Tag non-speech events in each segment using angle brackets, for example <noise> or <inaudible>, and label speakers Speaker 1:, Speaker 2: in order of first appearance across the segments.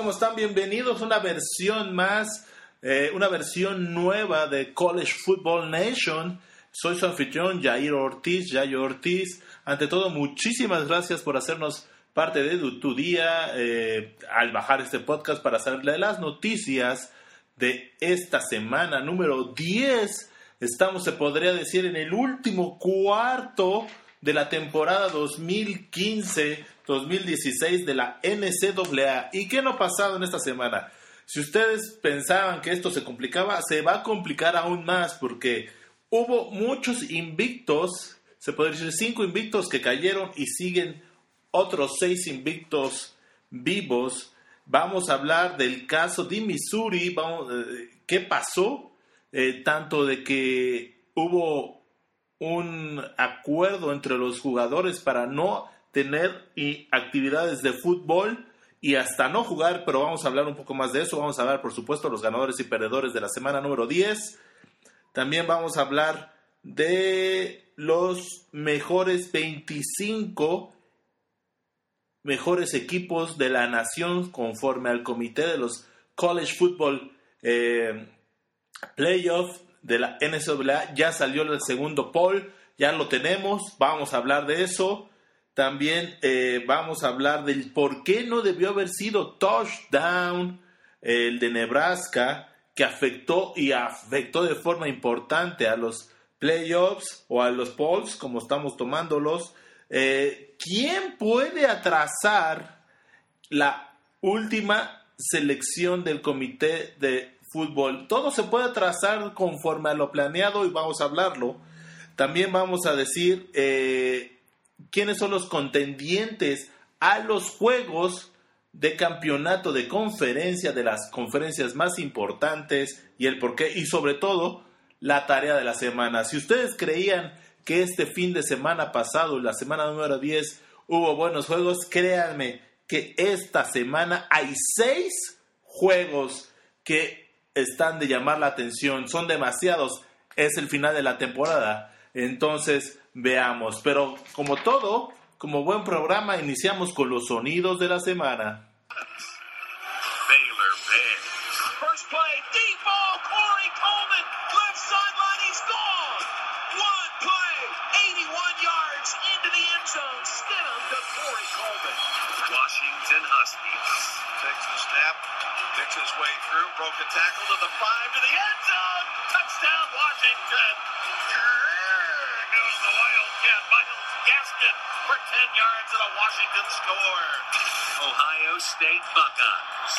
Speaker 1: ¿Cómo están? Bienvenidos a una versión más, eh, una versión nueva de College Football Nation. Soy su anfitrión, Jair Ortiz, Jair Ortiz. Ante todo, muchísimas gracias por hacernos parte de tu día eh, al bajar este podcast para saberle las noticias de esta semana número 10. Estamos, se podría decir, en el último cuarto de la temporada 2015-2016 de la NCAA. ¿Y qué no ha pasado en esta semana? Si ustedes pensaban que esto se complicaba, se va a complicar aún más porque hubo muchos invictos, se podría decir cinco invictos que cayeron y siguen otros seis invictos vivos. Vamos a hablar del caso de Missouri, vamos, eh, qué pasó, eh, tanto de que hubo un acuerdo entre los jugadores para no tener actividades de fútbol y hasta no jugar, pero vamos a hablar un poco más de eso. Vamos a hablar, por supuesto, los ganadores y perdedores de la semana número 10. También vamos a hablar de los mejores 25 mejores equipos de la nación conforme al comité de los College Football eh, Playoff de la NCAA. Ya salió el segundo poll, ya lo tenemos, vamos a hablar de eso. También eh, vamos a hablar del por qué no debió haber sido touchdown el de Nebraska, que afectó y afectó de forma importante a los playoffs o a los polls, como estamos tomándolos. Eh, ¿Quién puede atrasar la última selección del comité de fútbol. Todo se puede trazar conforme a lo planeado y vamos a hablarlo. También vamos a decir eh, quiénes son los contendientes a los juegos de campeonato de conferencia, de las conferencias más importantes y el por qué, y sobre todo la tarea de la semana. Si ustedes creían que este fin de semana pasado, la semana número 10, hubo buenos juegos, créanme que esta semana hay seis juegos que están de llamar la atención, son demasiados, es el final de la temporada. Entonces, veamos. Pero como todo, como buen programa, iniciamos con los sonidos de la semana.
Speaker 2: Picks his way through, broke a tackle to the five, to the end zone. Touchdown, Washington. Goes the Wildcat, Miles Gaskin for 10 yards and a Washington score. Ohio State Buckeyes.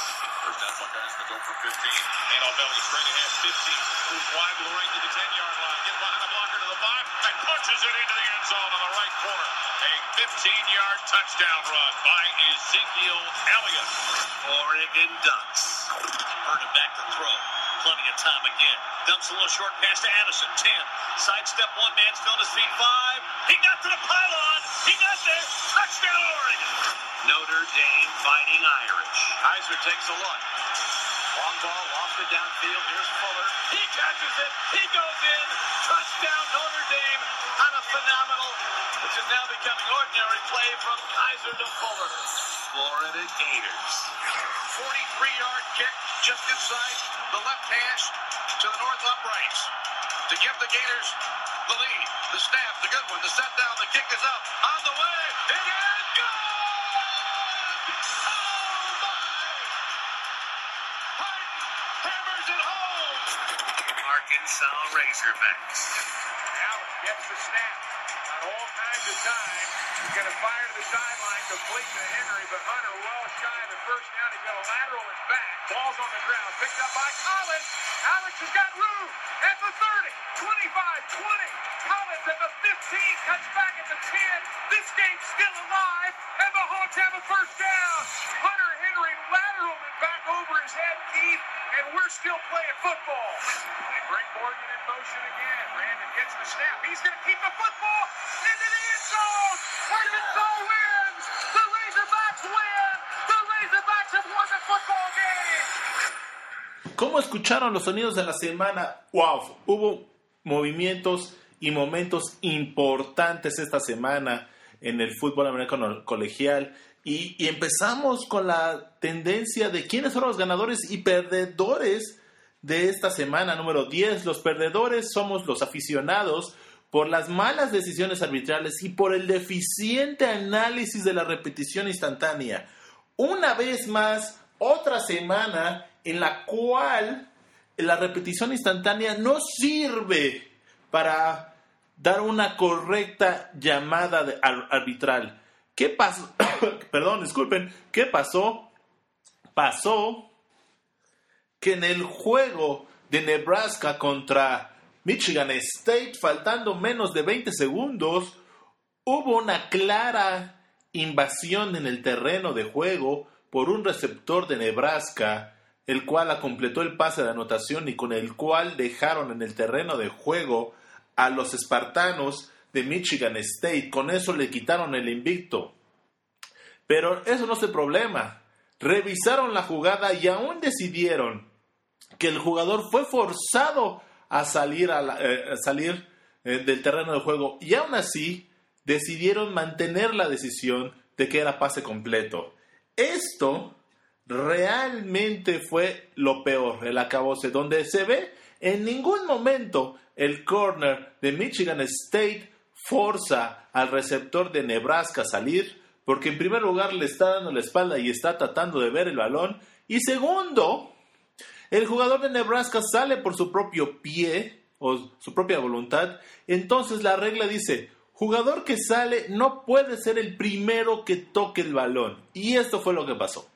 Speaker 3: First down, Buckeyes to go for 15. Handoff Elliott straight ahead, 15. Moves wide right to the 10-yard line. Get behind a blocker to the 5 and punches it into the end zone on the right corner. A 15-yard touchdown run by Ezekiel Elliott.
Speaker 2: Oregon Ducks. Vernon back to throw. Plenty of time again. Dumps a little short pass to Addison. 10. Sidestep one. man's Mansfield his feet. 5. He got to the pylon. He got there. Touchdown Oregon. Notre Dame fighting Irish. Kaiser takes a look. Long ball off the downfield. Here's Fuller. He catches it. He goes in. Touchdown Notre Dame on a phenomenal, which is now becoming ordinary play from Kaiser to Fuller. Florida Gators. 43-yard kick just inside the left hash to the north uprights to give the Gators the lead. The snap, the good one, the set down, the kick is up. On the way. It is good! Arkansas Razorbacks. Allen gets the snap.
Speaker 3: At all kinds of time, he's going to fire to the sideline, complete to Henry, but Hunter well shy of the first down. He's got a lateral and back. Ball's on the ground, picked up by Collins. Alex has got room at the 30, 25, 20. Collins at the 15, cuts back at the 10. This
Speaker 1: ¿Cómo escucharon los sonidos de la semana? ¡Wow! Hubo movimientos y momentos importantes esta semana en el fútbol americano colegial. Y, y empezamos con la tendencia de quiénes son los ganadores y perdedores de esta semana número 10. Los perdedores somos los aficionados por las malas decisiones arbitrales y por el deficiente análisis de la repetición instantánea. Una vez más, otra semana en la cual la repetición instantánea no sirve para dar una correcta llamada de ar- arbitral. ¿Qué pasó? <coughs> Perdón, disculpen. ¿Qué pasó? Pasó que en el juego de Nebraska contra Michigan State, faltando menos de 20 segundos, hubo una clara invasión en el terreno de juego por un receptor de Nebraska, el cual completó el pase de anotación y con el cual dejaron en el terreno de juego a los espartanos de Michigan State. Con eso le quitaron el invicto. Pero eso no es el problema. Revisaron la jugada y aún decidieron que el jugador fue forzado a salir, la- eh, salir eh, del terreno de juego y aún así decidieron mantener la decisión de que era pase completo. Esto realmente fue lo peor, el acabose, donde se ve en ningún momento el corner de Michigan State forza al receptor de Nebraska a salir, porque en primer lugar le está dando la espalda y está tratando de ver el balón, y segundo, el jugador de Nebraska sale por su propio pie o su propia voluntad. Entonces la regla dice, jugador que sale no puede ser el primero que toque el balón. Y esto fue lo que pasó.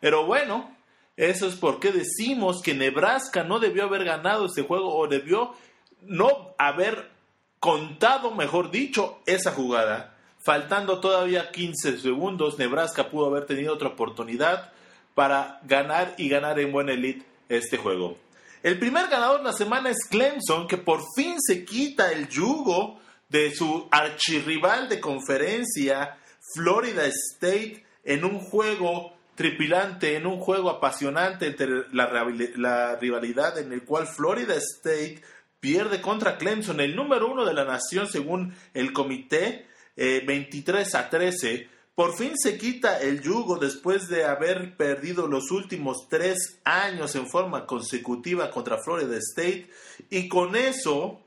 Speaker 1: Pero bueno, eso es porque decimos que Nebraska no debió haber ganado este juego o debió no haber contado, mejor dicho, esa jugada. Faltando todavía 15 segundos, Nebraska pudo haber tenido otra oportunidad para ganar y ganar en buena elite este juego. El primer ganador de la semana es Clemson, que por fin se quita el yugo de su archirrival de conferencia, Florida State, en un juego tripilante, en un juego apasionante entre la, rival- la rivalidad en el cual Florida State pierde contra Clemson, el número uno de la nación según el comité, eh, 23 a 13. Por fin se quita el yugo después de haber perdido los últimos tres años en forma consecutiva contra Florida State y con eso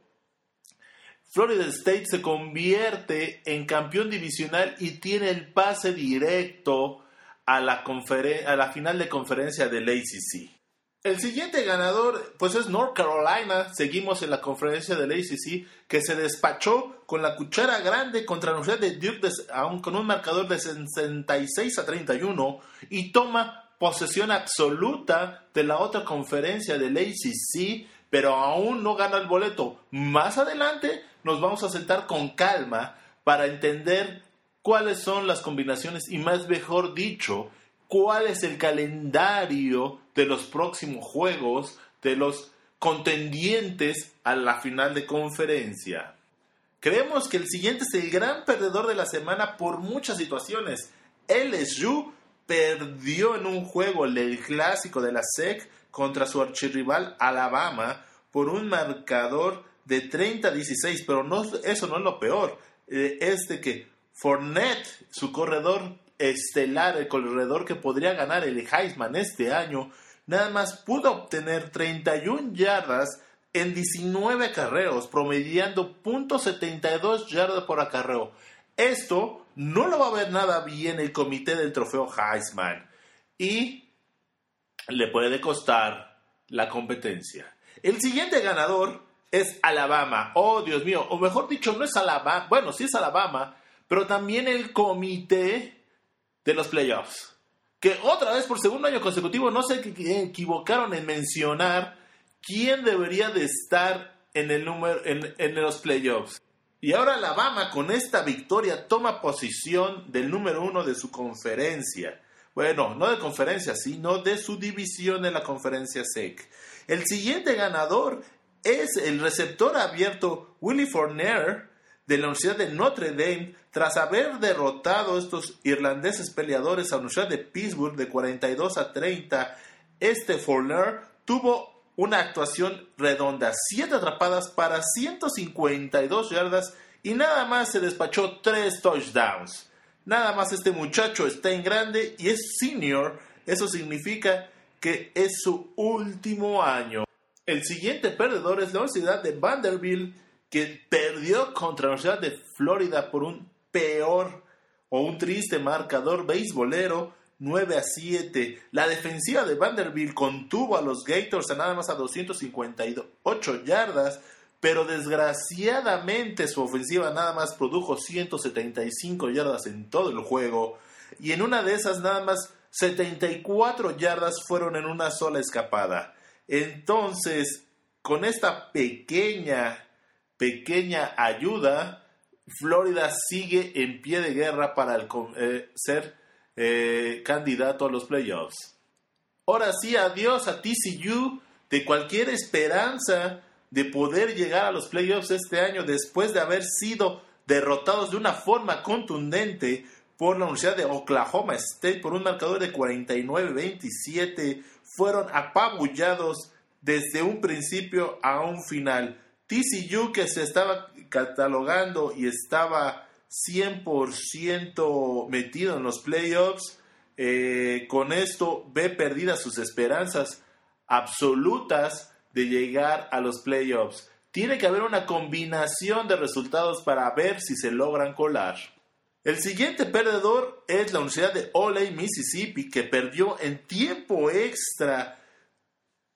Speaker 1: Florida State se convierte en campeón divisional y tiene el pase directo a la, a la final de conferencia del ACC. El siguiente ganador, pues es North Carolina. Seguimos en la conferencia del ACC, que se despachó con la cuchara grande contra la Universidad de Duke de- aún con un marcador de 66 a 31 y toma posesión absoluta de la otra conferencia del ACC, pero aún no gana el boleto. Más adelante nos vamos a sentar con calma para entender cuáles son las combinaciones y más mejor dicho, cuál es el calendario de los próximos juegos de los contendientes a la final de conferencia. Creemos que el siguiente es el gran perdedor de la semana por muchas situaciones. LSU perdió en un juego el clásico de la SEC contra su archirrival Alabama por un marcador de 30-16, pero eso no es lo peor. Eh, es de que Fournette, su corredor estelar, el corredor que podría ganar el Heisman este año, nada más pudo obtener 31 yardas en 19 acarreos, promediando .72 yardas por acarreo. Esto no lo va a ver nada bien el comité del trofeo Heisman y le puede costar la competencia. El siguiente ganador es Alabama. Oh, Dios mío. O mejor dicho, no es Alabama. Bueno, sí es Alabama, pero también el comité de los playoffs. Que otra vez por segundo año consecutivo no se equivocaron en mencionar quién debería de estar en, el número, en, en los playoffs. Y ahora Alabama con esta victoria toma posición del número uno de su conferencia. Bueno, no de conferencia, sino de su división en la conferencia SEC. El siguiente ganador es el receptor abierto Willie Fournier de la Universidad de Notre Dame tras haber derrotado a estos irlandeses peleadores a la Universidad de Pittsburgh de 42 a 30. Este Fournier tuvo una actuación redonda, 7 atrapadas para 152 yardas y nada más se despachó 3 touchdowns. Nada más este muchacho está en grande y es senior, eso significa que es su último año. El siguiente perdedor es la Universidad de Vanderbilt, que perdió contra la Universidad de Florida por un peor o un triste marcador beisbolero 9 a 7. La defensiva de Vanderbilt contuvo a los Gators a nada más a 258 yardas, pero desgraciadamente su ofensiva nada más produjo 175 yardas en todo el juego y en una de esas nada más 74 yardas fueron en una sola escapada. Entonces, con esta pequeña, pequeña ayuda, Florida sigue en pie de guerra para eh, ser eh, candidato a los playoffs. Ahora sí, adiós a TCU de cualquier esperanza de poder llegar a los playoffs este año después de haber sido derrotados de una forma contundente por la Universidad de Oklahoma State por un marcador de 49-27 fueron apabullados desde un principio a un final. TCU que se estaba catalogando y estaba 100% metido en los playoffs, eh, con esto ve perdidas sus esperanzas absolutas de llegar a los playoffs. Tiene que haber una combinación de resultados para ver si se logran colar. El siguiente perdedor es la Universidad de Ole, Mississippi, que perdió en tiempo extra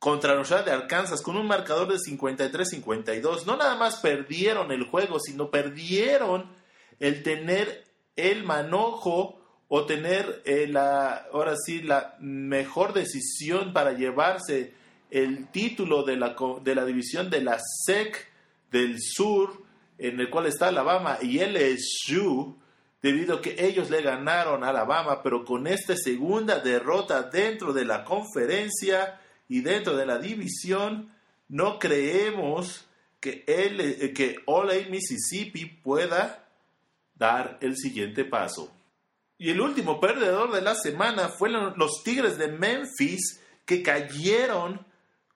Speaker 1: contra la Universidad de Arkansas con un marcador de 53-52. No nada más perdieron el juego, sino perdieron el tener el manojo o tener eh, la, ahora sí, la mejor decisión para llevarse el título de la, de la división de la SEC del Sur, en el cual está Alabama y LSU debido a que ellos le ganaron a Alabama, pero con esta segunda derrota dentro de la conferencia y dentro de la división, no creemos que, él, eh, que Ole Mississippi pueda dar el siguiente paso. Y el último perdedor de la semana fueron los Tigres de Memphis que cayeron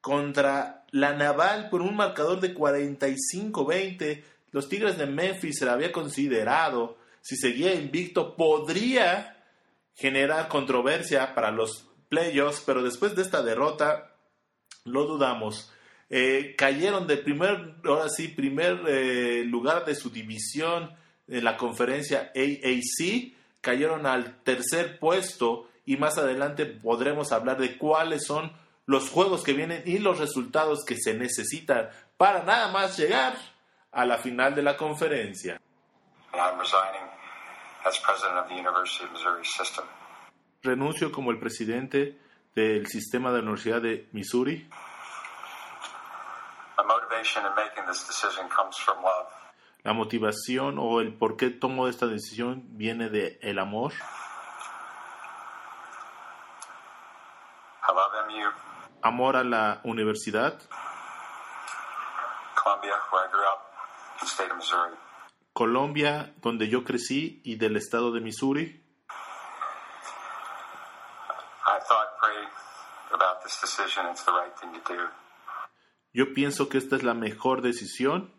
Speaker 1: contra la Naval por un marcador de 45-20. Los Tigres de Memphis se la había considerado si seguía invicto, podría generar controversia para los playoffs, pero después de esta derrota, lo dudamos. Eh, cayeron de primer, ahora sí, primer eh, lugar de su división en la conferencia AAC, cayeron al tercer puesto y más adelante podremos hablar de cuáles son los juegos que vienen y los resultados que se necesitan para nada más llegar a la final de la conferencia. Renuncio como el presidente del sistema de la Universidad de Missouri. La motivación o el por qué tomo esta decisión viene de el amor. Amor a la universidad. Colombia, donde yo crecí, y del estado de Missouri. Yo pienso que esta es la mejor decisión.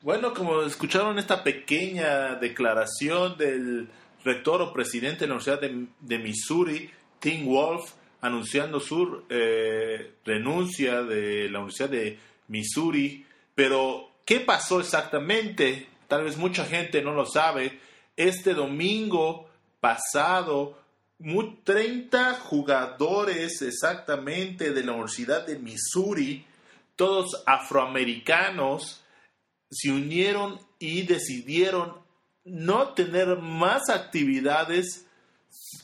Speaker 1: Bueno, como escucharon esta pequeña declaración del rector o presidente de la Universidad de, Missouri, Tim Wolf, anunciando su eh, renuncia de la Universidad de Missouri, pero ¿Qué pasó exactamente? Tal vez mucha gente no lo sabe. Este domingo pasado, 30 jugadores exactamente de la Universidad de Missouri todos afroamericanos se unieron y decidieron no tener más actividades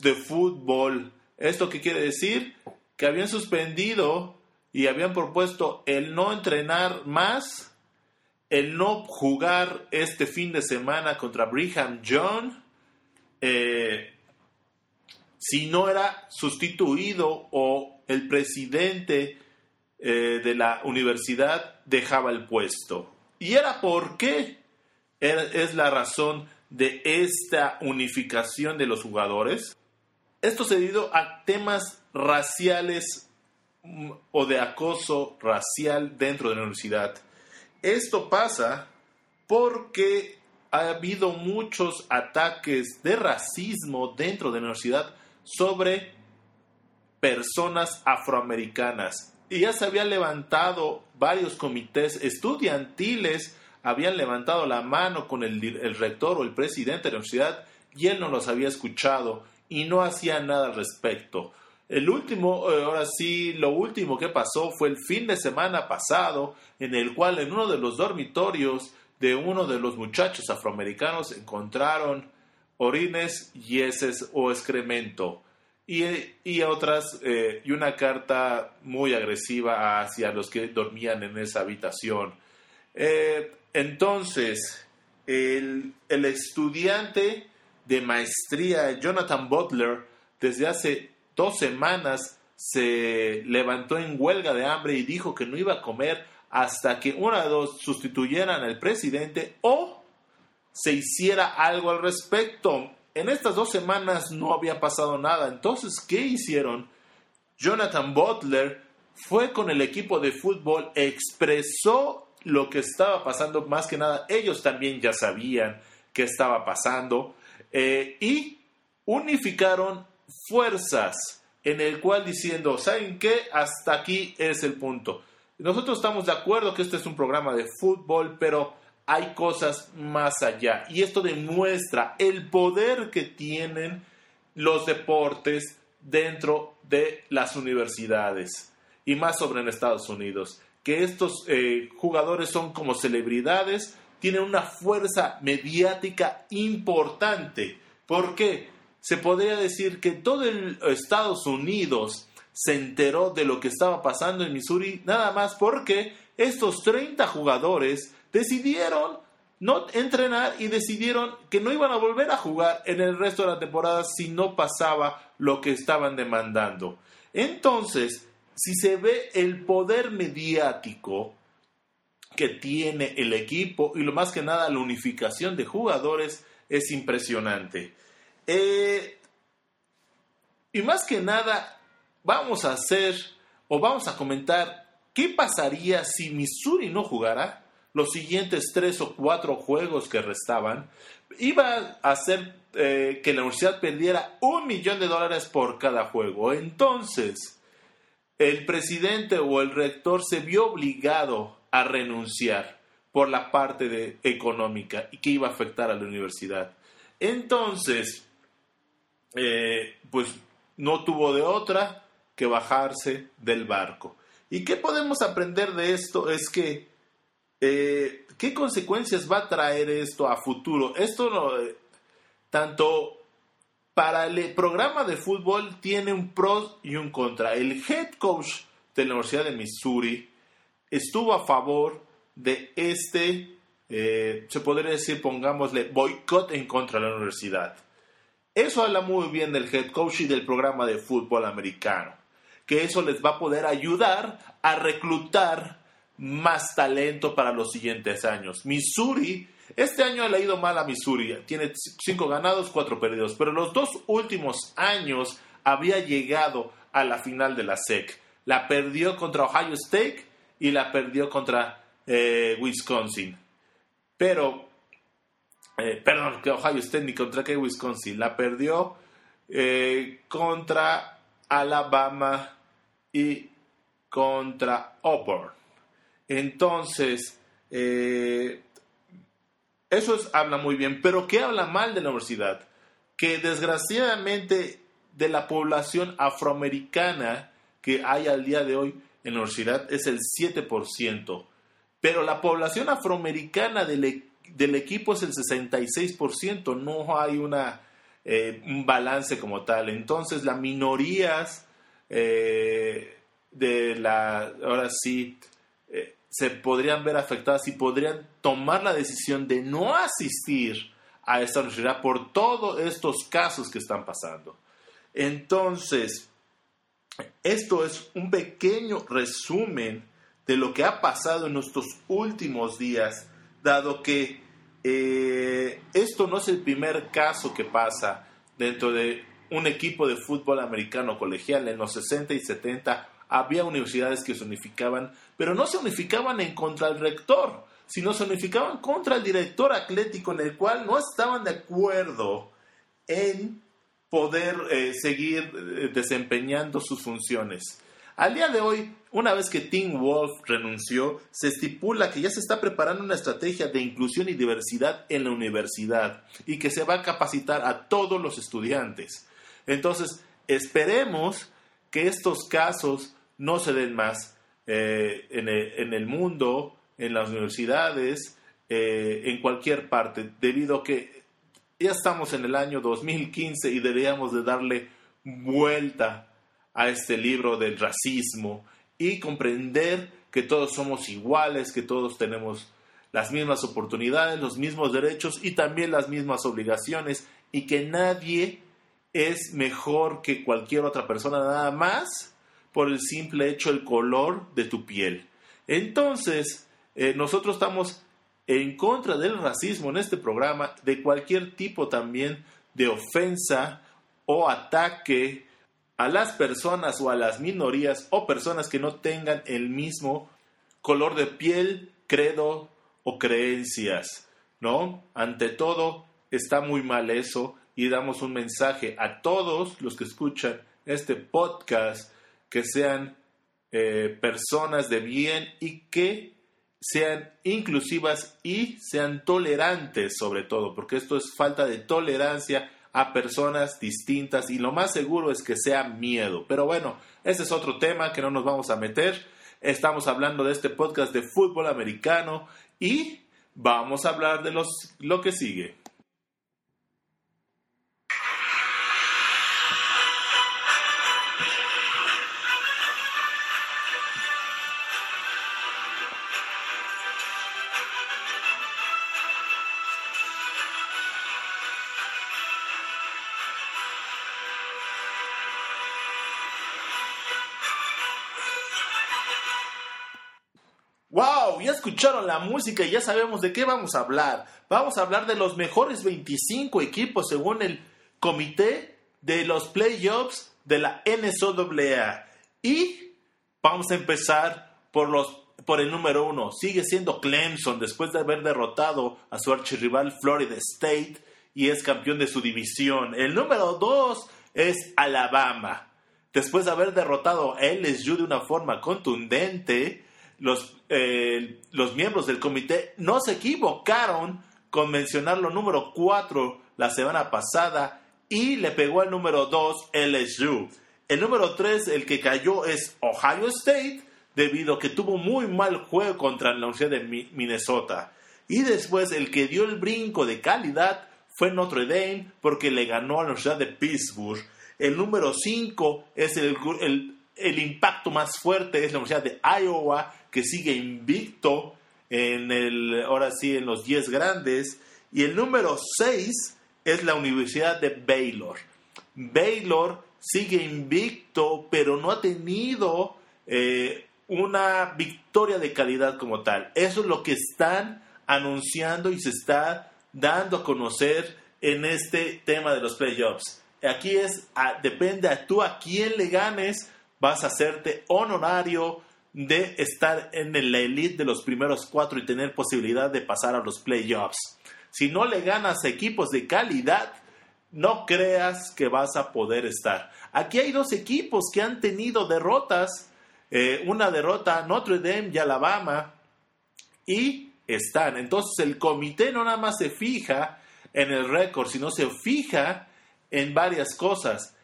Speaker 1: de fútbol. ¿Esto qué quiere decir? Que habían suspendido y habían propuesto el no entrenar más, el no jugar este fin de semana contra Brigham eh, si no era sustituido o el presidente eh, de la universidad dejaba el puesto. ¿Y era por qué? es la razón de esta unificación de los jugadores. Esto se debido a temas raciales mm, o de acoso racial dentro de la universidad. Esto pasa porque ha habido muchos ataques de racismo dentro de la universidad sobre personas afroamericanas. Y ya se habían levantado varios comités estudiantiles, habían levantado la mano con el, rector o el presidente de la universidad y él no los había escuchado y no hacía nada al respecto. El último, eh, ahora sí, lo último que pasó fue el fin de semana pasado, en el cual en uno de los dormitorios de uno de los muchachos afroamericanos encontraron orines, yeses o excremento y, y otras eh, y una carta muy agresiva hacia los que dormían en esa habitación. Eh, entonces, el, el estudiante de maestría Jonathan Butler desde hace dos semanas se levantó en huelga de hambre y dijo que no iba a comer hasta que una de dos sustituyeran al presidente o se hiciera algo al respecto. En estas dos semanas no había pasado nada. Entonces, ¿qué hicieron? Jonathan Butler fue con el equipo de fútbol, expresó lo que estaba pasando, más que nada, ellos también ya sabían qué estaba pasando, eh, y unificaron fuerzas en el cual diciendo, ¿saben qué? Hasta aquí es el punto. Nosotros estamos de acuerdo que este es un programa de fútbol, pero hay cosas más allá. Y esto demuestra el poder que tienen los deportes dentro de las universidades. Y más sobre en Estados Unidos. Que estos eh, jugadores son como celebridades, tienen una fuerza mediática importante. ¿Por qué? Se podría decir que todo el Estados Unidos se enteró de lo que estaba pasando en Missouri nada más porque estos 30 jugadores decidieron no entrenar y decidieron que no iban a volver a jugar en el resto de la temporada si no pasaba lo que estaban demandando. Entonces, si se ve el poder mediático que tiene el equipo y lo más que nada la unificación de jugadores es impresionante. Eh, y más que nada, vamos a hacer o vamos a comentar qué pasaría si Missouri no jugara los siguientes tres o cuatro juegos que restaban. Iba a hacer eh, que la universidad perdiera un millón de dólares por cada juego. Entonces, el presidente o el rector se vio obligado a renunciar por la parte de, económica y que iba a afectar a la universidad. Entonces, eh, pues no tuvo de otra que bajarse del barco. ¿Y qué podemos aprender de esto? Es que, eh, ¿qué consecuencias va a traer esto a futuro? Esto no, eh, tanto para el programa de fútbol tiene un pro y un contra. El head coach de la Universidad de Missouri estuvo a favor de este, eh, se podría decir, pongámosle, boicot en contra de la universidad. Eso habla muy bien del head coach y del programa de fútbol americano que eso les va a poder ayudar a reclutar más talento para los siguientes años. Missouri, este año le ha ido mal a Missouri, tiene cinco ganados, cuatro perdidos, pero los dos últimos años había llegado a la final de la SEC. La perdió contra Ohio State y la perdió contra eh, Wisconsin. Pero, eh, perdón, que Ohio State ni contra que Wisconsin. La perdió eh, contra Alabama y contra Auburn. Entonces, eh, eso habla muy bien, pero ¿qué habla mal de la universidad? Que desgraciadamente de la población afroamericana que hay al día de hoy, en la universidad es el 7%, pero la población afroamericana del, e, del equipo es el 66%, no hay una, eh, un balance como tal. Entonces las minorías eh, de la, ahora sí, se podrían ver afectadas y podrían tomar la decisión de no asistir a esta universidad por todos estos casos que están pasando. Entonces, esto es un pequeño resumen de lo que ha pasado en nuestros últimos días, dado que eh, esto no es el primer caso que pasa dentro de un equipo de fútbol americano colegial. En los 60 y 70 había universidades que se unificaban, pero no se unificaban en contra del rector, sino se unificaban contra el director atlético en el cual no estaban de acuerdo en poder eh, seguir eh, desempeñando sus funciones. Al día de hoy, una vez que Tim Wolf renunció, se estipula que ya se está preparando una estrategia de inclusión y diversidad en la universidad y que se va a capacitar a todos los estudiantes. Entonces, esperemos que estos casos no se den más eh, en, el, mundo, en las universidades, en cualquier parte, debido a que ya estamos en el año 2015 y deberíamos de darle vuelta a este libro del racismo y comprender que todos somos iguales, que todos tenemos las mismas oportunidades, los mismos derechos y también las mismas obligaciones y que nadie es mejor que cualquier otra persona nada más por el simple hecho el color de tu piel. Entonces, eh, nosotros estamos en contra del racismo en este programa, de cualquier tipo también de ofensa o ataque a las personas o a las minorías o personas que no tengan el mismo color de piel, credo o creencias, ¿no? Ante todo, está muy mal eso y damos un mensaje a todos los que escuchan este podcast que sean eh, personas de bien y que sean inclusivas y sean tolerantes sobre todo, porque esto es falta de tolerancia a personas distintas y lo más seguro es que sea miedo. Pero bueno, ese es otro tema que no nos vamos a meter. Estamos hablando de este podcast de fútbol americano y vamos a hablar de los, lo que sigue. Escucharon la música y ya sabemos de qué vamos a hablar. Vamos a hablar de los mejores 25 equipos según el comité de los playoffs de la NSOAA. Y vamos a empezar por, los, por el número uno. Sigue siendo Clemson después de haber derrotado a su archirrival Florida State y es campeón de su división. El número dos es Alabama. Después de haber derrotado a LSU de una forma contundente, los, eh, los miembros del comité no se equivocaron con mencionar lo número 4 la semana pasada y le pegó al número 2 LSU. El número 3, el que cayó, es Ohio State, debido a que tuvo muy mal juego contra la Universidad de Minnesota. Y después el que dio el brinco de calidad fue Notre Dame porque le ganó a la Universidad de Pittsburgh. El número 5 es el, el, el impacto más fuerte, es la Universidad de Iowa que sigue invicto en el, ahora sí, en los 10 grandes. Y el número 6 es la Universidad de Baylor. Baylor sigue invicto, pero no ha tenido eh, una victoria de calidad como tal. Eso es lo que están anunciando y se está dando a conocer en este tema de los playoffs. Aquí es, depende a tú a quién le ganes, vas a hacerte honorario de estar en la elite de los primeros cuatro y tener posibilidad de pasar a los playoffs. Si no le ganas equipos de calidad, no creas que vas a poder estar. Aquí hay dos equipos que han tenido derrotas, eh, una derrota Notre Dame y Alabama, y están. Entonces el comité no nada más se fija en el récord, sino se fija en varias cosas.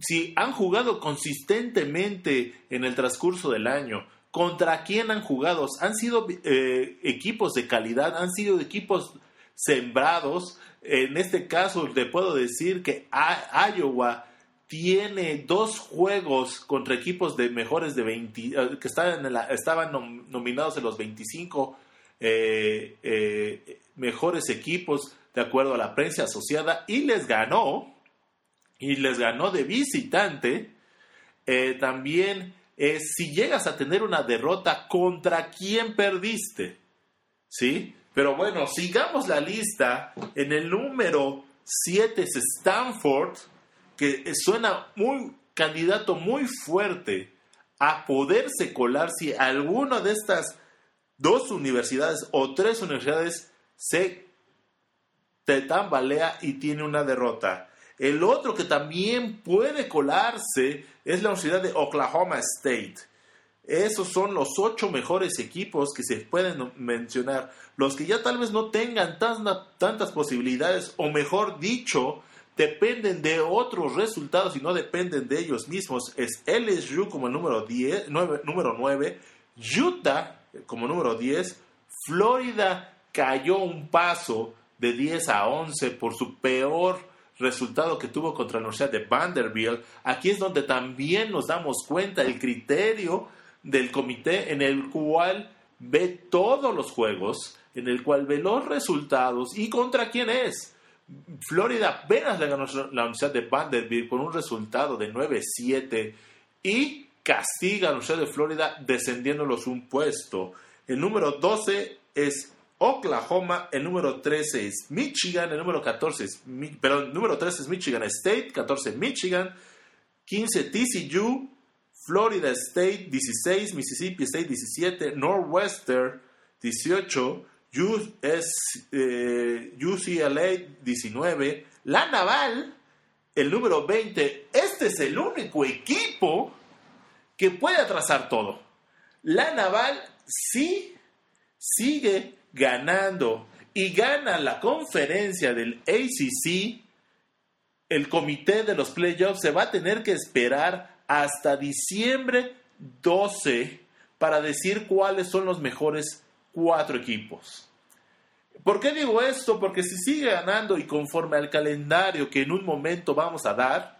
Speaker 1: Si han jugado consistentemente en el transcurso del año, contra quién han jugado, han sido eh, equipos de calidad, han sido equipos sembrados. En este caso, le puedo decir que Iowa tiene dos juegos contra equipos de mejores de 20, eh, que estaban, nominados en los 25 eh, eh, mejores equipos de acuerdo a la prensa asociada y les ganó, y les ganó de visitante. también, si llegas a tener una derrota, ¿contra quién perdiste? ¿Sí? Pero bueno, sigamos la lista. En el número 7 es Stanford que suena muy candidato muy fuerte a poderse colar si alguna de estas dos universidades o tres universidades se te tambalea y tiene una derrota. El otro que también puede colarse es la Universidad de Oklahoma State. Esos son los ocho mejores equipos que se pueden mencionar. Los que ya tal vez no tengan tantas posibilidades, o mejor dicho, dependen de otros resultados y no dependen de ellos mismos. Es LSU como el número, 10, 9, número 9, Utah como número 10, Florida cayó un paso de 10 a 11 por su peor resultado que tuvo contra la Universidad de Vanderbilt. Aquí es donde también nos damos cuenta el criterio del comité en el cual ve todos los juegos, en el cual ve los resultados y contra quién es. Florida apenas le ganó la Universidad de Vanderbilt con un resultado de 9-7 y castiga a la Universidad de Florida descendiéndolos un puesto. El número 12 es Oklahoma, el número 13 es Michigan, el número 14 es, perdón, el número 13 es Michigan State, 14 Michigan, 15 TCU, Florida State 16, Mississippi State 17, Northwestern 18, US, eh, UCLA 19, la Naval, el número 20. Este es el único equipo que puede atrasar todo. La Naval sí sigue ganando y gana la conferencia del ACC. El comité de los playoffs se va a tener que esperar hasta diciembre 12 para decir cuáles son los mejores cuatro equipos. ¿Por qué digo esto? Porque si sigue ganando y conforme al calendario que en un momento vamos a dar,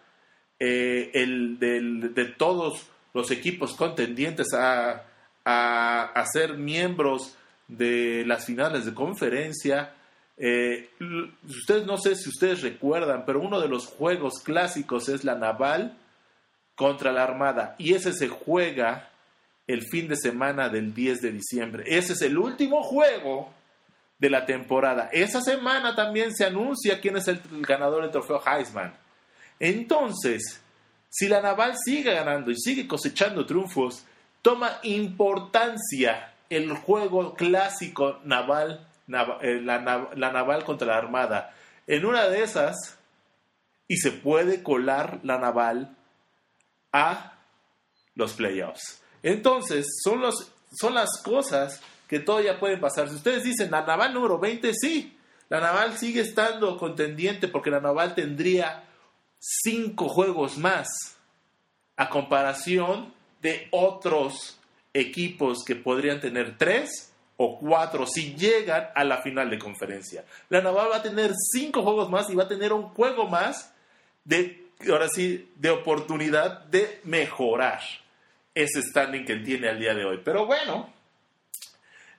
Speaker 1: eh, el de todos los equipos contendientes a, a, ser miembros de las finales de conferencia, eh, ustedes no sé si ustedes recuerdan, pero uno de los juegos clásicos es la naval contra la armada y ese se juega el fin de semana del 10 de diciembre. Ese es el último juego de la temporada. Esa semana también se anuncia quién es el ganador del trofeo Heisman. Entonces, si la Naval sigue ganando y sigue cosechando triunfos, toma importancia el juego clásico naval, eh, la, naval contra la Armada. En una de esas, y se puede colar la naval a los playoffs. Entonces, son, los, son las cosas que todavía pueden pasar. Si ustedes dicen la naval número 20, sí, la naval sigue estando contendiente porque la naval tendría cinco juegos más a comparación de otros equipos que podrían tener tres o cuatro si llegan a la final de conferencia. La Naval va a tener cinco juegos más y va a tener un juego más de, ahora sí, de oportunidad de mejorar ese standing que tiene al día de hoy. Pero bueno,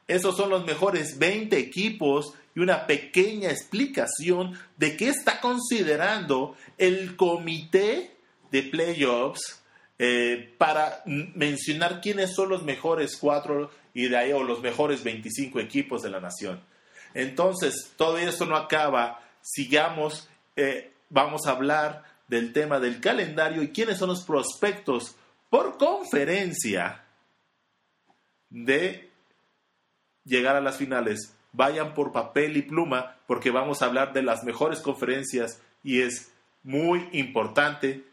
Speaker 1: esos son los mejores 20 equipos y una pequeña explicación de qué está considerando el comité de playoffs eh, para mencionar quiénes son los mejores cuatro y de ahí o los mejores 25 equipos de la nación. Entonces, todo esto no acaba. Sigamos, eh, vamos a hablar del tema del calendario y quiénes son los prospectos por conferencia de llegar a las finales. Vayan por papel y pluma porque vamos a hablar de las mejores conferencias y es muy importante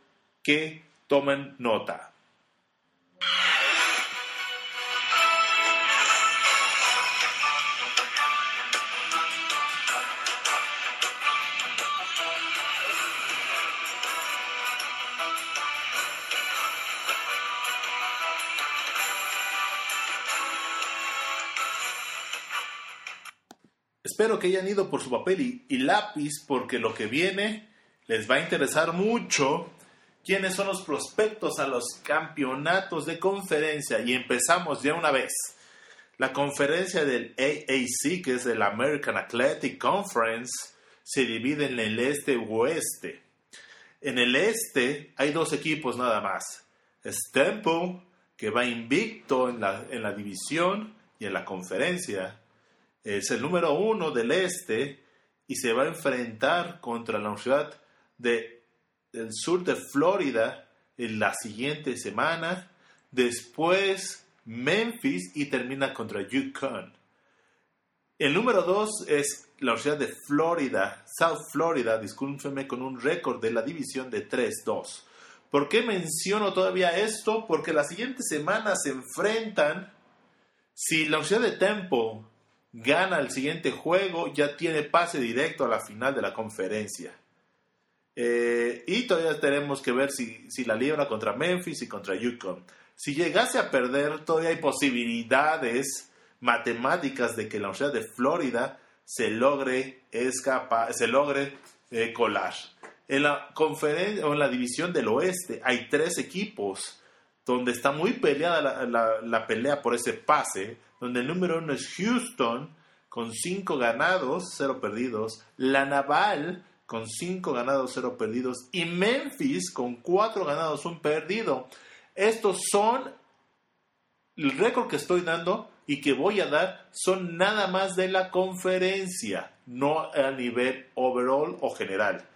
Speaker 1: que Tomen nota. Espero que hayan ido por su papel y, y, lápiz porque lo que viene les va a interesar mucho quiénes son los prospectos a los campeonatos de conferencia y empezamos ya una vez. La conferencia del AAC, que es el American Athletic Conference, se divide en el este y oeste. En el este hay dos equipos nada más. Temple, que va invicto en la, en la división y en la conferencia. Es el número uno del este y se va a enfrentar contra la Universidad de, del sur de Florida en la siguiente semana. Después Memphis y termina contra Yukon. El número dos es la Universidad de Florida, South Florida, discúlpeme, con un récord de la división de 3-2. ¿Por qué menciono todavía esto? Porque la siguiente semana se enfrentan. Si la Universidad de Temple gana el siguiente juego, ya tiene pase directo a la final de la conferencia. Eh, y todavía tenemos que ver si, si la libra contra Memphis y contra Yukon. Si llegase a perder, todavía hay posibilidades matemáticas de que la Universidad de Florida se logre escapar, se logre eh, colar. En la conferencia o en la división del oeste hay tres equipos donde está muy peleada la, la, la, pelea por ese pase, donde el número uno es Houston con cinco ganados, cero perdidos, la Naval con cinco ganados, cero perdidos y Memphis con cuatro ganados, un perdido. Estos son el récord que estoy dando y que voy a dar son nada más de la conferencia, no a nivel overall o general.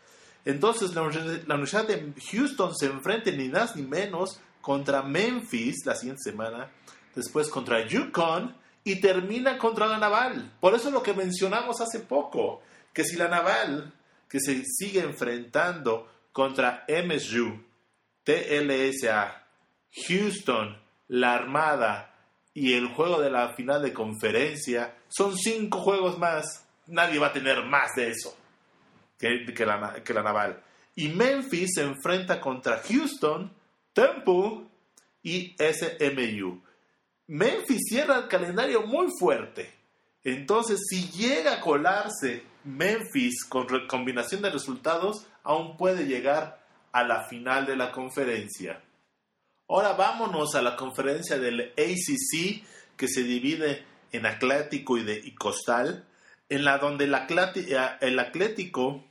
Speaker 1: Entonces la Universidad de Houston se enfrenta ni más ni menos contra Memphis la siguiente semana, después contra Yukon y termina contra la Naval. Por eso lo que mencionamos hace poco, que si la Naval, que se sigue enfrentando contra MSU, TLSA, Houston, la Armada y el juego de la final de conferencia, son cinco juegos más. Nadie va a tener más de eso que, la, que la Naval. Y Memphis se enfrenta contra Houston, Temple y SMU. Memphis cierra el calendario muy fuerte. Entonces, si llega a colarse Memphis con combinación de resultados, aún puede llegar a la final de la conferencia. Ahora vámonos a la conferencia del ACC que se divide en Atlético y, Costal, en la donde el, el Atlético,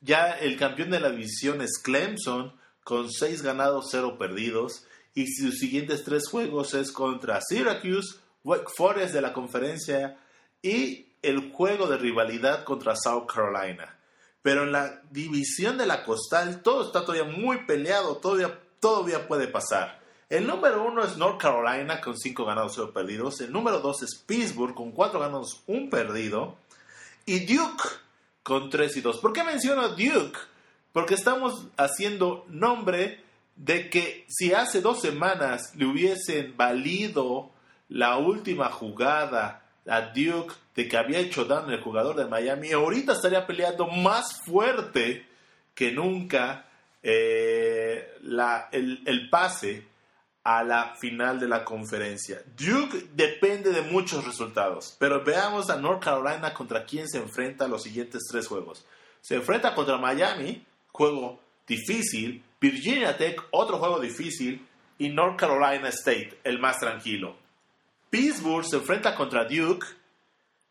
Speaker 1: ya el campeón de la división es Clemson, con 6 ganados, 0 perdidos, y sus siguientes tres juegos es contra Syracuse, Wake Forest de la conferencia y el juego de rivalidad contra South Carolina. Pero en la división de la Costal todo está todavía muy peleado, todavía todavía puede pasar. El número uno es North Carolina con 5 ganados, 0 perdidos. El número dos es Pittsburgh con 4 ganados, 1 perdido. Y Duke con 3 y 2. ¿Por qué menciono Duke? Porque estamos haciendo nombre de que si hace dos semanas le hubiesen valido la última jugada a Duke de que había hecho daño el jugador de Miami, ahorita estaría peleando más fuerte que nunca eh, la, el, el, pase a la final de la conferencia. Duke depende de muchos resultados, pero veamos a North Carolina contra quién se enfrenta los siguientes tres juegos. Se enfrenta contra Miami, juego difícil, Virginia Tech, otro juego difícil, y North Carolina State, el más tranquilo. Pittsburgh se enfrenta contra Duke,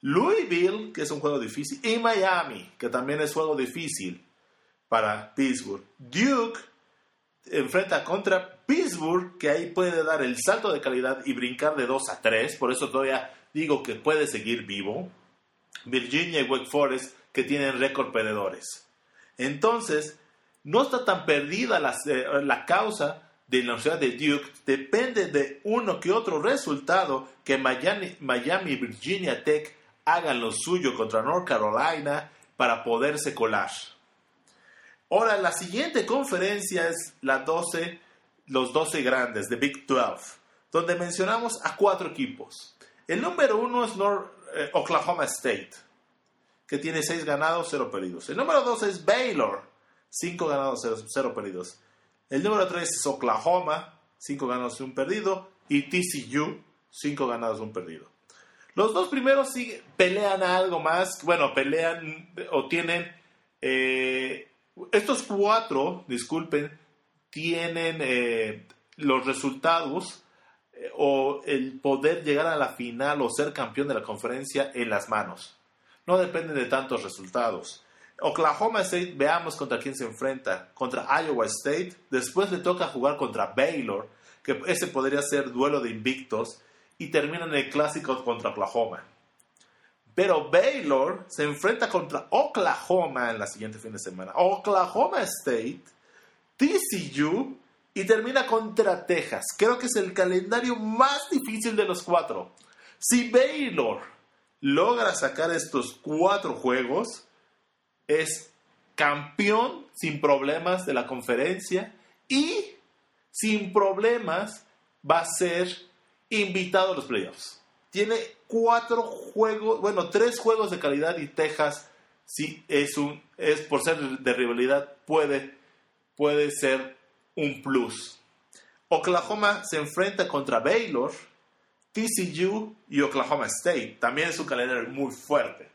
Speaker 1: Louisville, que es un juego difícil, y Miami, que también es juego difícil para Pittsburgh. Duke enfrenta contra Pittsburgh, que ahí puede dar el salto de calidad y brincar de 2 a 3, por eso todavía digo que puede seguir vivo. Virginia y Wake Forest, que tienen récord perdedores. Entonces, no está tan perdida la, eh, la causa de la Universidad de Duke, depende de uno que otro resultado que Miami, Miami Virginia Tech hagan lo suyo contra North Carolina para poderse colar. Ahora, la siguiente conferencia es la 12, los 12 grandes, de Big 12, donde mencionamos a cuatro equipos. El número uno es North, eh, Oklahoma State, que tiene 6 ganados, 0 perdidos. El número 2 es Baylor, 5 ganados, 0, perdidos. El número 3 es Oklahoma, 5 ganados y 1 perdido. Y TCU, 5 ganados, 1 perdido. Los dos primeros sí pelean algo más, bueno, pelean o tienen, eh, estos cuatro, disculpen, tienen eh, los resultados eh, o el poder llegar a la final o ser campeón de la conferencia en las manos. No depende de tantos resultados. Oklahoma State, veamos contra quién se enfrenta. Contra Iowa State. Después le toca jugar contra Baylor, que ese podría ser duelo de invictos. Y termina en el clásico contra Oklahoma. Pero Baylor se enfrenta contra Oklahoma en la siguiente fin de semana. Oklahoma State, TCU y termina contra Texas. Creo que es el calendario más difícil de los cuatro. Si Baylor logra sacar estos cuatro juegos, es campeón sin problemas de la conferencia y sin problemas va a ser invitado a los playoffs. Tiene cuatro juegos, bueno, tres juegos de calidad y Texas, si es un, es por ser de rivalidad, puede, puede ser un plus. Oklahoma se enfrenta contra Baylor, TCU y Oklahoma State. También es un calendario muy fuerte.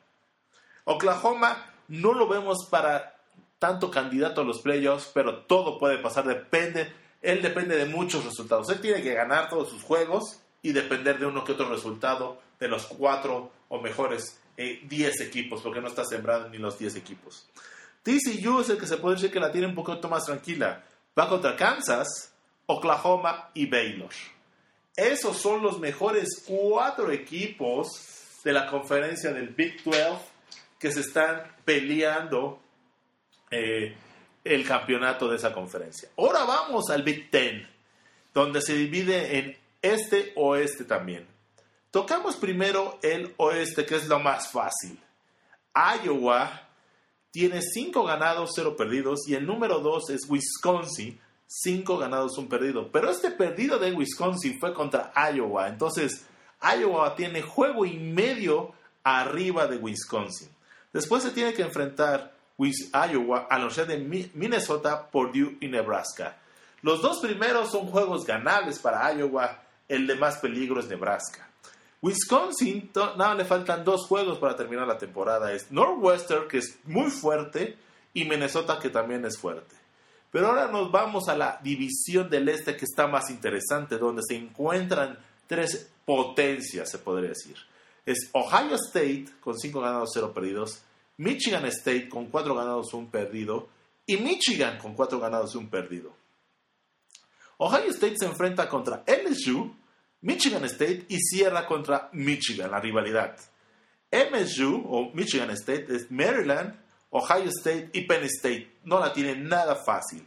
Speaker 1: Oklahoma no lo vemos para tanto candidato a los playoffs, pero todo puede pasar, depende, él depende de muchos resultados. Él tiene que ganar todos sus juegos y depender de uno que otro resultado de los cuatro o mejores 10 eh, equipos, porque no está sembrado ni los 10 equipos. TCU es el que se puede decir que la tiene un poquito más tranquila. Va contra Kansas, Oklahoma y Baylor. Esos son los mejores cuatro equipos de la conferencia del Big 12 que se están peleando eh, el campeonato de esa conferencia. Ahora vamos al Big Ten, donde se divide en este oeste también. Tocamos primero el oeste, que es lo más fácil. Iowa tiene 5 ganados, 0 perdidos, y el número 2 es Wisconsin, 5 ganados, 1 perdido. Pero este perdido de Wisconsin fue contra Iowa, entonces Iowa tiene juego y medio arriba de Wisconsin. Después se tiene que enfrentar Iowa a los de Minnesota, Purdue y Nebraska. Los dos primeros son juegos ganables para Iowa, el de más peligro es Nebraska. Wisconsin, nada, le faltan dos juegos para terminar la temporada. Es Northwestern, que es muy fuerte, y Minnesota, que también es fuerte. Pero ahora nos vamos a la división del este, que está más interesante, donde se encuentran tres potencias, se podría decir es Ohio State con 5 ganados, 0 perdidos, Michigan State con 4 ganados, 1 perdido y Michigan con 4 ganados, 1 perdido. Ohio State se enfrenta contra LSU, Michigan State y cierra contra Michigan, la rivalidad. MSU o Michigan State es Maryland, Ohio State y Penn State. No la tiene nada fácil.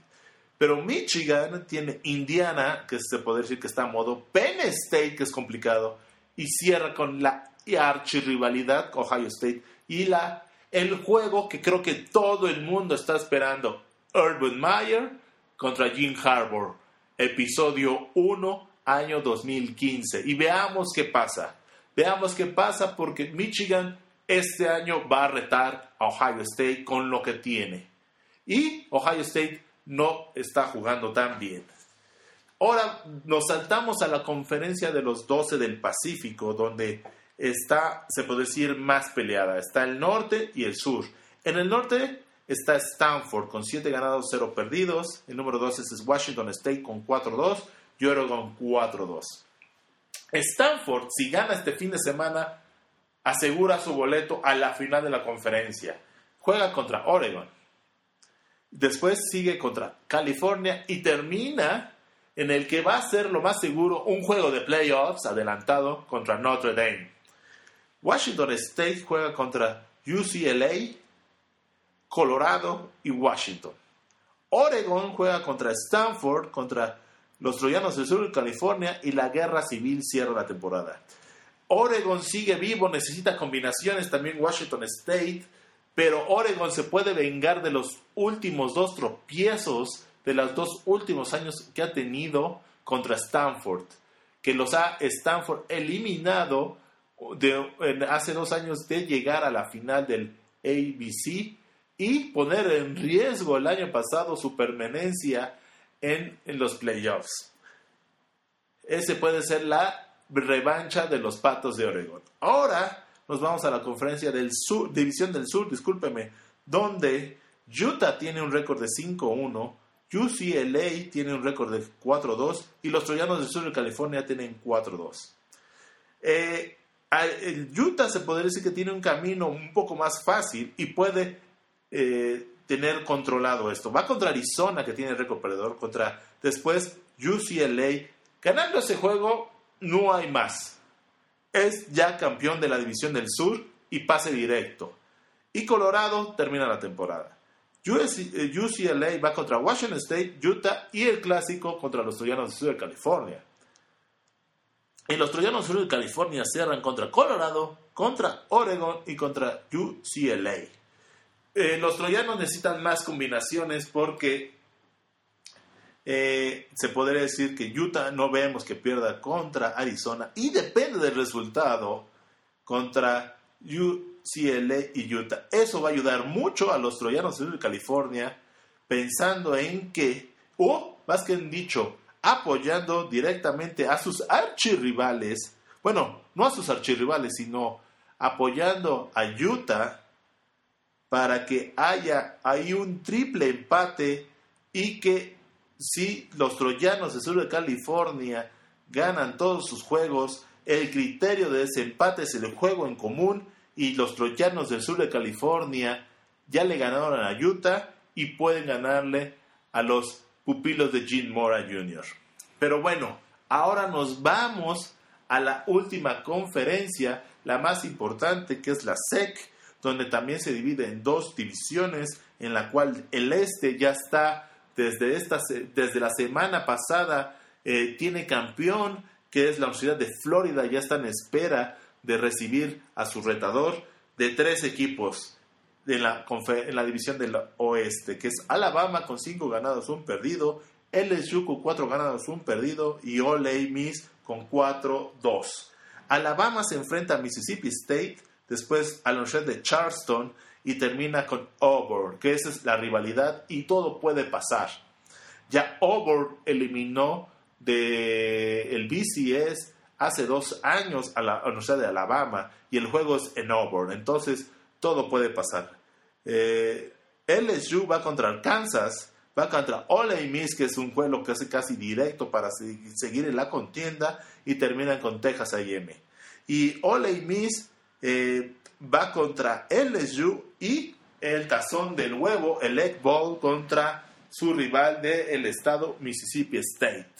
Speaker 1: Pero Michigan tiene Indiana, que se puede decir que está a modo, Penn State, que es complicado, y cierra con la archirrivalidad Ohio State y la, el juego que creo que todo el mundo está esperando, Urban Meyer contra Jim Harbour, episodio 1, año 2015. Y veamos qué pasa. Veamos qué pasa porque Michigan este año va a retar a Ohio State con lo que tiene. Y Ohio State no está jugando tan bien. Ahora nos saltamos a la conferencia de los 12 del Pacífico, donde está, se puede decir, más peleada. Está el norte y el sur. En el norte está Stanford con 7 ganados, 0 perdidos. El número 2 es Washington State con 4-2 y Oregon 4-2. Stanford, si gana este fin de semana, asegura su boleto a la final de la conferencia. Juega contra Oregon. Después sigue contra California y termina en el que va a ser lo más seguro un juego de playoffs adelantado contra Notre Dame. Washington State juega contra UCLA, Colorado y Washington. Oregon juega contra Stanford, contra los Troyanos del Sur de California y la guerra civil cierra la temporada. Oregon sigue vivo, necesita combinaciones, también Washington State, pero Oregon se puede vengar de los últimos dos tropiezos de los dos últimos años que ha tenido contra Stanford, que los ha Stanford eliminado hace dos años de llegar a la final del ABC y poner en riesgo el año pasado su permanencia en, los playoffs. Ese puede ser la revancha de los Patos de Oregón. Ahora nos vamos a la conferencia del sur, División del Sur, discúlpeme, donde Utah tiene un récord de 5-1, UCLA tiene un récord de 4-2 y los Troyanos del Sur de California tienen 4-2. Eh, Utah se podría decir que tiene un camino un poco más fácil y puede eh, tener controlado esto. Va contra Arizona, que tiene récord contra después UCLA. Ganando ese juego, no hay más. Es ya campeón de la División del Sur y pase directo. Y Colorado termina la temporada. UCLA eh, va contra Washington State, Utah y el clásico contra los Troyanos del Sur de California. Y los Troyanos del Sur de California cierran contra Colorado, contra Oregon y contra UCLA. Eh, los Troyanos necesitan más combinaciones porque eh, se podría decir que Utah no vemos que pierda contra Arizona y depende del resultado contra UCLA y Utah. Eso va a ayudar mucho a los troyanos de California pensando en que, o más que dicho, apoyando directamente a sus archirrivales, bueno, no a sus archirrivales, sino apoyando a Utah para que haya ahí un triple empate y que si los troyanos de sur de California ganan todos sus juegos, el criterio de ese empate es el juego en común y los troyanos del sur de California ya le ganaron a Utah y pueden ganarle a los pupilos de Gene Mora Jr. Pero bueno, ahora nos vamos a la última conferencia, la más importante, que es la SEC, donde también se divide en dos divisiones, en la cual el este ya está desde, esta, desde la semana pasada eh, tiene campeón, que es la Universidad de Florida, ya está en espera de recibir a su retador de tres equipos en la, en la división del oeste, que es Alabama con cinco ganados, un perdido, LSU con cuatro ganados, un perdido y Ole Miss con 4-2. Alabama se enfrenta a Mississippi State, después a la Universidad de Charleston y termina con Auburn, que esa es la rivalidad y todo puede pasar. Ya Auburn eliminó de el BCS hace dos años a la Universidad de Alabama y el juego es en Auburn, entonces todo puede pasar. Eh, LSU va contra Arkansas, va contra Ole Miss, que es un juego casi, casi directo para seguir en la contienda y terminan con Texas A&M. Y Ole Miss eh, va contra LSU y el tazón del huevo, el Egg Bowl, contra su rival del estado Mississippi State.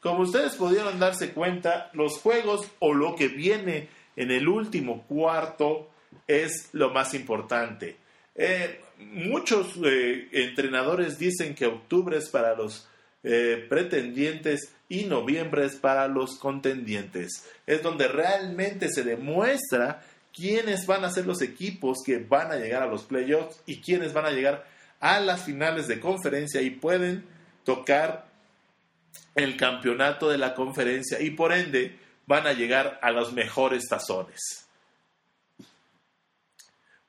Speaker 1: Como ustedes pudieron darse cuenta, los juegos o lo que viene en el último cuarto es lo más importante. Eh, muchos eh, entrenadores dicen que octubre es para los pretendientes y noviembre es para los contendientes. Es donde realmente se demuestra quiénes van a ser los equipos que van a llegar a los playoffs y quiénes van a llegar a las finales de conferencia y pueden tocar el campeonato de la conferencia y por ende van a llegar a los mejores tazones.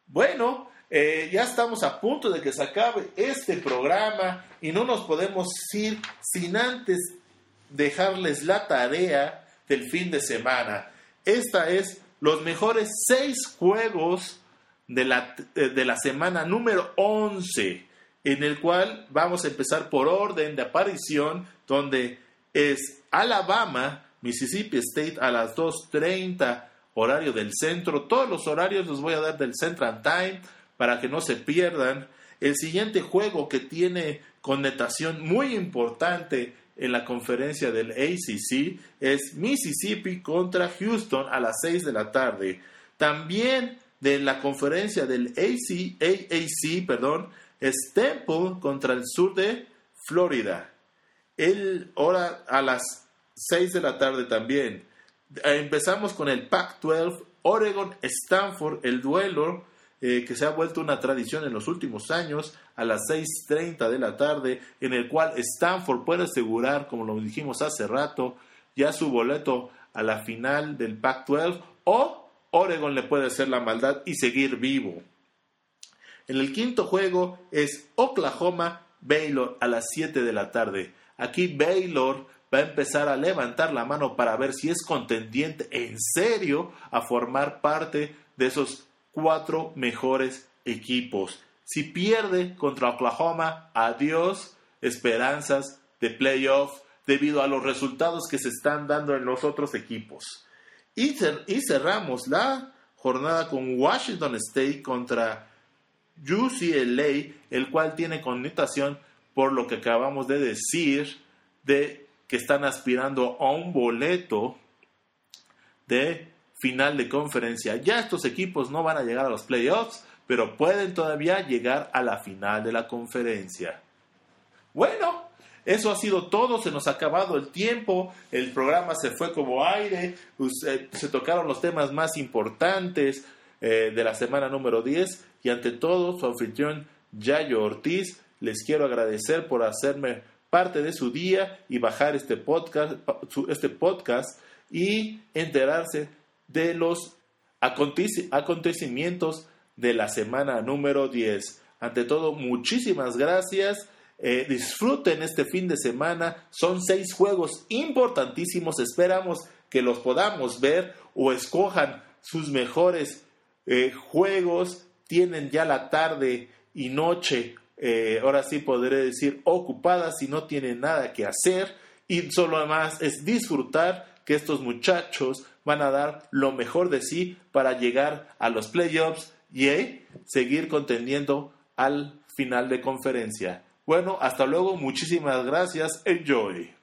Speaker 1: Bueno, eh, ya estamos a punto de que se acabe este programa y no nos podemos ir sin antes dejarles la tarea del fin de semana. Esta es los mejores seis juegos de la, eh, de la semana número 11, en el cual vamos a empezar por orden de aparición, donde es Alabama, Mississippi State a las 2.30 horario del centro. Todos los horarios los voy a dar del Central Time para que no se pierdan. El siguiente juego que tiene connotación muy importante en la conferencia del ACC es Mississippi contra Houston a las 6 de la tarde. También de la conferencia del AC, AAC, perdón, es Temple contra el sur de Florida. El hora a las 6 de la tarde también. Empezamos con el Pac-12, Oregon, Stanford, el duelo eh, que se ha vuelto una tradición en los últimos años a las 6.30 de la tarde, en el cual Stanford puede asegurar, como lo dijimos hace rato, ya su boleto a la final del Pac-12 o Oregon le puede hacer la maldad y seguir vivo. En el quinto juego es Oklahoma Baylor a las 7 de la tarde. Aquí Baylor va a empezar a levantar la mano para ver si es contendiente en serio a formar parte de esos cuatro mejores equipos. Si pierde contra Oklahoma, adiós esperanzas de playoff debido a los resultados que se están dando en los otros equipos. Y, cerramos la jornada con Washington State contra UCLA, el cual tiene connotación por lo que acabamos de decir de que están aspirando a un boleto de final de conferencia. Ya estos equipos no van a llegar a los playoffs, pero pueden todavía llegar a la final de la conferencia. Bueno, eso ha sido todo, se nos ha acabado el tiempo, el programa se fue como aire, se tocaron los temas más importantes eh, de la semana número 10 y ante todo su anfitrión Yayo Ortiz, les quiero agradecer por hacerme parte de su día y bajar este podcast, este podcast y enterarse de los acontecimientos de la semana número 10. Ante todo, muchísimas gracias eh, disfruten este fin de semana. Son seis juegos importantísimos. Esperamos que los podamos ver o escojan sus mejores eh, juegos. Tienen ya la tarde y noche, eh, ahora sí podré decir, ocupadas si no tienen nada que hacer. Y solo más es disfrutar que estos muchachos van a dar lo mejor de sí para llegar a los playoffs y seguir contendiendo al final de conferencia. Bueno, hasta luego, muchísimas gracias, enjoy.